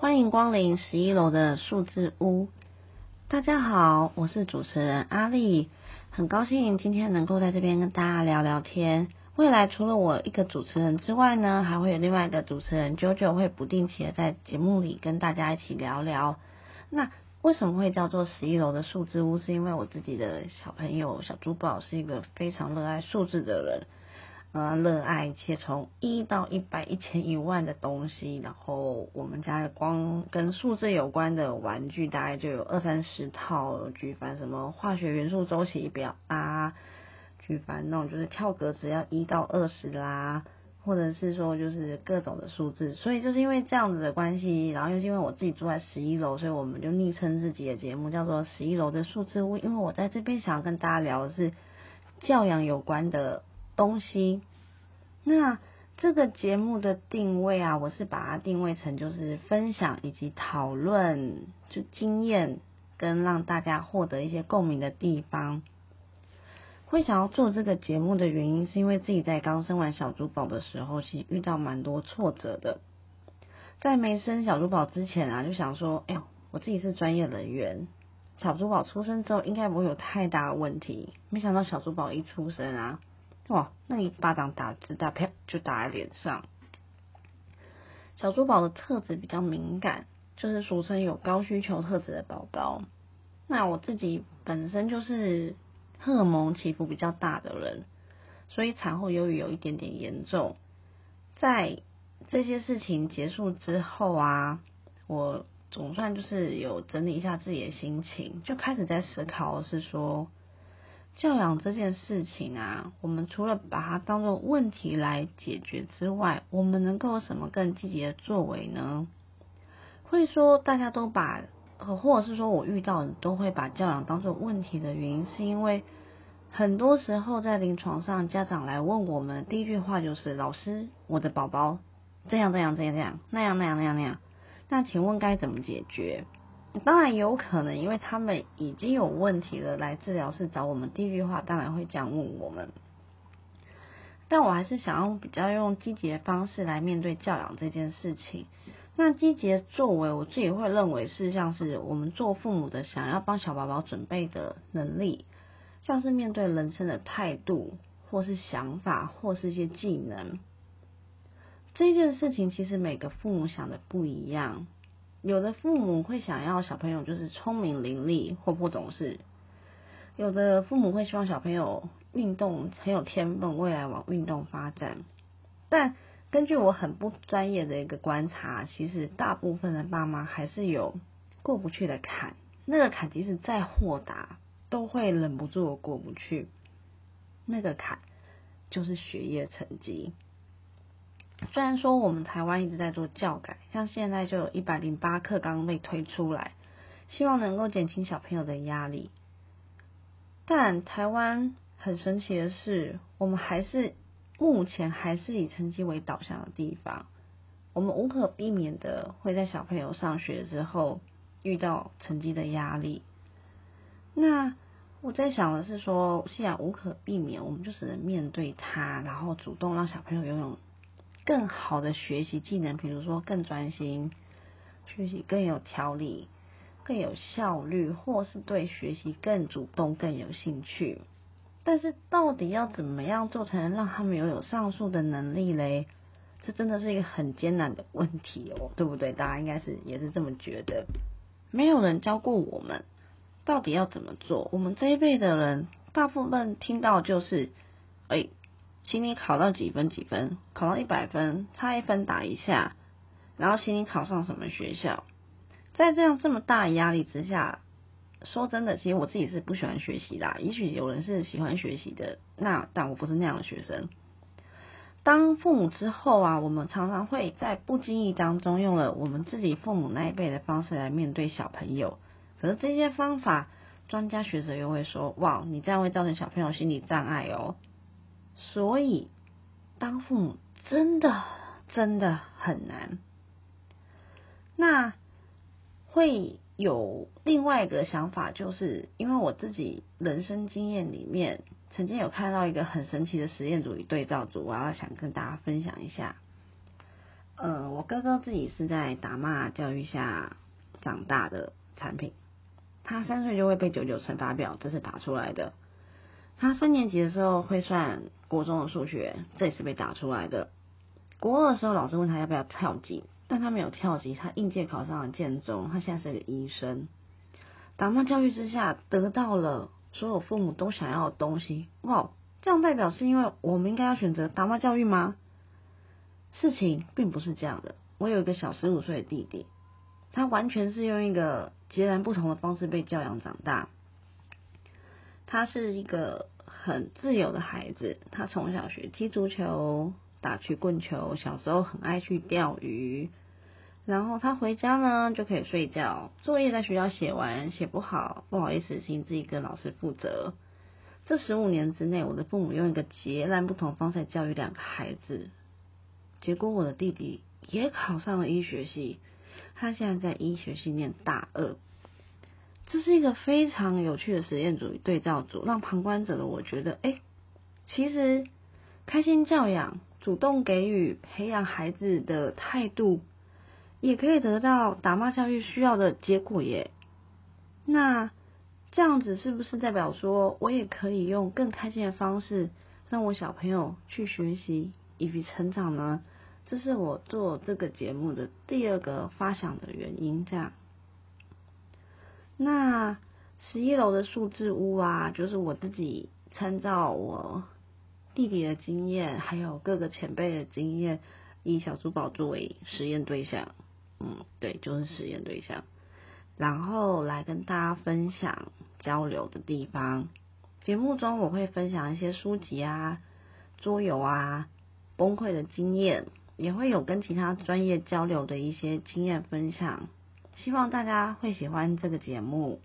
欢迎光临十一楼的数字屋。大家好，我是主持人阿丽，很高兴今天能够在这边跟大家聊聊天。未来除了我一个主持人之外呢，还会有另外一个主持人 JoJo 会不定期的在节目里跟大家一起聊聊。那为什么会叫做十一楼的数字屋？是因为我自己的小朋友小珠宝是一个非常热爱数字的人。呃，热爱且从一到一百、一千、一万的东西，然后我们家光跟数字有关的玩具大概就有二三十套，举凡什么化学元素周期表啊，举凡那种就是跳格子要一到二十啦，或者是说就是各种的数字，所以就是因为这样子的关系，然后又因为我自己住在十一楼，所以我们就昵称自己的节目叫做十一楼的数字屋，因为我在这边想要跟大家聊的是教养有关的。东西，那这个节目的定位啊，我是把它定位成就是分享以及讨论，就经验跟让大家获得一些共鸣的地方。会想要做这个节目的原因，是因为自己在刚生完小珠宝的时候，其实遇到蛮多挫折的。在没生小珠宝之前啊，就想说，哎呦，我自己是专业人员，小珠宝出生之后应该不会有太大问题。没想到小珠宝一出生啊。哇，那一巴掌打直打啪就打在脸上。小珠宝的特质比较敏感，就是俗称有高需求特质的宝宝。那我自己本身就是荷尔蒙起伏比较大的人，所以产后忧郁有一点点严重。在这些事情结束之后啊，我总算就是有整理一下自己的心情，就开始在思考是说。教养这件事情啊，我们除了把它当做问题来解决之外，我们能够有什么更积极的作为呢？会说大家都把，或者是说我遇到的都会把教养当做问题的原因，是因为很多时候在临床上，家长来问我们，第一句话就是：“老师，我的宝宝这样这样这样这样那样那样那样那样，那请问该怎么解决？”当然有可能，因为他们已经有问题了，来治疗室找我们。第一句话当然会这样问我们，但我还是想用比较用积极的方式来面对教养这件事情。那积极的作为，我自己会认为是像是我们做父母的想要帮小宝宝准备的能力，像是面对人生的态度，或是想法，或是一些技能。这件事情其实每个父母想的不一样。有的父母会想要小朋友就是聪明伶俐或不懂事，有的父母会希望小朋友运动很有天分，未来往运动发展。但根据我很不专业的一个观察，其实大部分的爸妈还是有过不去的坎，那个坎即使再豁达，都会忍不住过不去。那个坎就是学业成绩。虽然说我们台湾一直在做教改，像现在就有一百零八课刚被推出来，希望能够减轻小朋友的压力。但台湾很神奇的是，我们还是目前还是以成绩为导向的地方。我们无可避免的会在小朋友上学之后遇到成绩的压力。那我在想的是说，既然无可避免，我们就只能面对它，然后主动让小朋友拥有。更好的学习技能，比如说更专心学习、更有条理、更有效率，或是对学习更主动、更有兴趣。但是，到底要怎么样做才能让他们拥有上述的能力嘞？这真的是一个很艰难的问题哦，对不对？大家应该是也是这么觉得。没有人教过我们，到底要怎么做？我们这一辈的人，大部分听到就是，哎。请你考到几分几分，考到一百分，差一分打一下，然后请你考上什么学校。在这样这么大的压力之下，说真的，其实我自己是不喜欢学习啦。也许有人是喜欢学习的，那但我不是那样的学生。当父母之后啊，我们常常会在不经意当中用了我们自己父母那一辈的方式来面对小朋友。可是这些方法，专家学者又会说：哇，你这样会造成小朋友心理障碍哦。所以，当父母真的真的很难。那会有另外一个想法，就是因为我自己人生经验里面，曾经有看到一个很神奇的实验组与对照组，我要想跟大家分享一下。呃，我哥哥自己是在打骂教育下长大的产品，他三岁就会背九九乘法表，这是打出来的。他三年级的时候会算国中的数学，这也是被打出来的。国二的时候，老师问他要不要跳级，但他没有跳级，他应届考上了建中，他现在是个医生。打骂教育之下，得到了所有父母都想要的东西。哇，这样代表是因为我们应该要选择打骂教育吗？事情并不是这样的。我有一个小十五岁的弟弟，他完全是用一个截然不同的方式被教养长大。他是一个很自由的孩子，他从小学踢足球、打曲棍球，小时候很爱去钓鱼。然后他回家呢就可以睡觉，作业在学校写完，写不好不好意思，请自己跟老师负责。这十五年之内，我的父母用一个截然不同方式教育两个孩子，结果我的弟弟也考上了医学系，他现在在医学系念大二。这是一个非常有趣的实验组与对照组，让旁观者的我觉得，哎，其实开心教养、主动给予、培养孩子的态度，也可以得到打骂教育需要的结果耶。那这样子是不是代表说我也可以用更开心的方式，让我小朋友去学习以及成长呢？这是我做这个节目的第二个发想的原因，这样。那十一楼的数字屋啊，就是我自己参照我弟弟的经验，还有各个前辈的经验，以小珠宝作为实验对象，嗯，对，就是实验对象，然后来跟大家分享交流的地方。节目中我会分享一些书籍啊、桌游啊、崩溃的经验，也会有跟其他专业交流的一些经验分享。希望大家会喜欢这个节目。